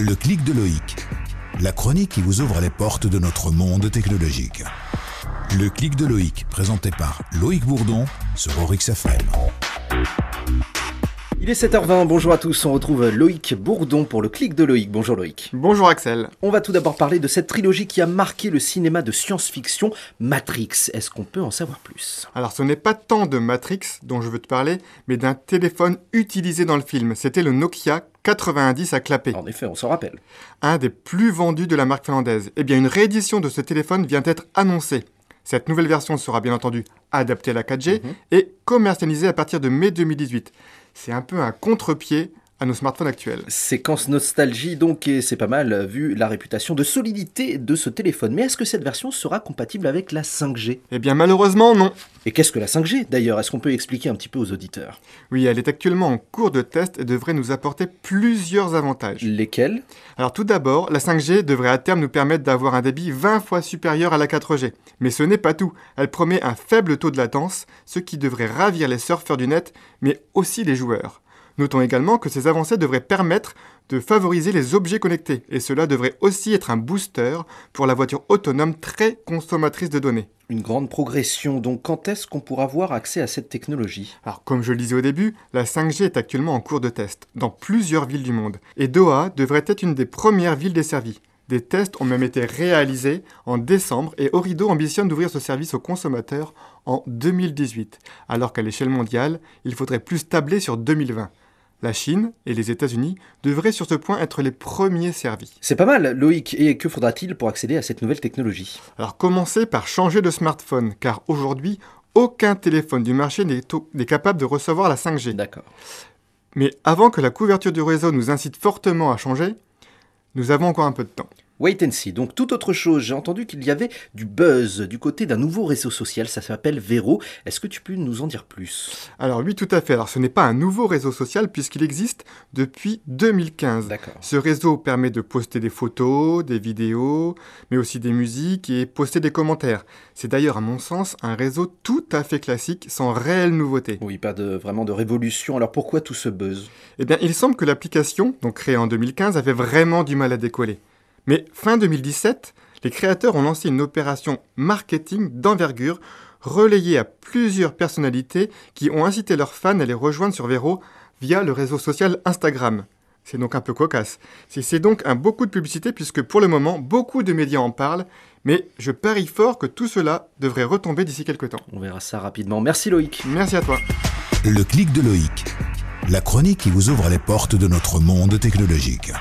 Le clic de Loïc. La chronique qui vous ouvre les portes de notre monde technologique. Le clic de Loïc, présenté par Loïc Bourdon sur Orix FM. Il est 7h20, bonjour à tous, on retrouve Loïc Bourdon pour le clic de Loïc. Bonjour Loïc. Bonjour Axel. On va tout d'abord parler de cette trilogie qui a marqué le cinéma de science-fiction, Matrix. Est-ce qu'on peut en savoir plus? Alors ce n'est pas tant de Matrix dont je veux te parler, mais d'un téléphone utilisé dans le film. C'était le Nokia 90 à clapper. En effet, on s'en rappelle. Un des plus vendus de la marque finlandaise. Eh bien une réédition de ce téléphone vient d'être annoncée. Cette nouvelle version sera bien entendu adaptée à la 4G et commercialisée à partir de mai 2018. C'est un peu un contre-pied à nos smartphones actuels. Séquence nostalgie donc, et c'est pas mal vu la réputation de solidité de ce téléphone. Mais est-ce que cette version sera compatible avec la 5G Eh bien malheureusement non. Et qu'est-ce que la 5G d'ailleurs? Est-ce qu'on peut expliquer un petit peu aux auditeurs? Oui, elle est actuellement en cours de test et devrait nous apporter plusieurs avantages. Lesquels? Alors tout d'abord, la 5G devrait à terme nous permettre d'avoir un débit 20 fois supérieur à la 4G. Mais ce n'est pas tout. Elle promet un faible taux de latence, ce qui devrait ravir les surfeurs du net, mais aussi les joueurs. Notons également que ces avancées devraient permettre de favoriser les objets connectés, et cela devrait aussi être un booster pour la voiture autonome très consommatrice de données. Une grande progression, donc quand est-ce qu'on pourra avoir accès à cette technologie? Alors comme je le disais au début, la 5G est actuellement en cours de test, dans plusieurs villes du monde, et Doha devrait être une des premières villes desservies. Des tests ont même été réalisés en décembre et Orido ambitionne d'ouvrir ce service aux consommateurs en 2018, alors qu'à l'échelle mondiale, il faudrait plus tabler sur 2020. La Chine et les États-Unis devraient sur ce point être les premiers servis. C'est pas mal, Loïc. Et que faudra-t-il pour accéder à cette nouvelle technologie? Alors commencez par changer de smartphone, car aujourd'hui, aucun téléphone du marché n'est capable de recevoir la 5G. D'accord. Mais avant que la couverture du réseau nous incite fortement à changer, nous avons encore un peu de temps. Wait and see. Donc toute autre chose, j'ai entendu qu'il y avait du buzz du côté d'un nouveau réseau social, ça s'appelle Vero. Est-ce que tu peux nous en dire plus? Alors oui, tout à fait. Alors ce n'est pas un nouveau réseau social puisqu'il existe depuis 2015. D'accord. Ce réseau permet de poster des photos, des vidéos, mais aussi des musiques et poster des commentaires. C'est d'ailleurs à mon sens un réseau tout à fait classique sans réelle nouveauté. Oui, pas de vraiment de révolution. Alors pourquoi tout ce buzz? Eh bien, il semble que l'application, donc créée en 2015, avait vraiment du mal à décoller. Mais fin 2017, les créateurs ont lancé une opération marketing d'envergure relayée à plusieurs personnalités qui ont incité leurs fans à les rejoindre sur Vero via le réseau social Instagram. C'est donc un peu cocasse. C'est donc un beaucoup de publicité puisque pour le moment, beaucoup de médias en parlent, mais je parie fort que tout cela devrait retomber d'ici quelques temps. On verra ça rapidement. Merci Loïc. Merci à toi. Le clic de Loïc. La chronique qui vous ouvre les portes de notre monde technologique.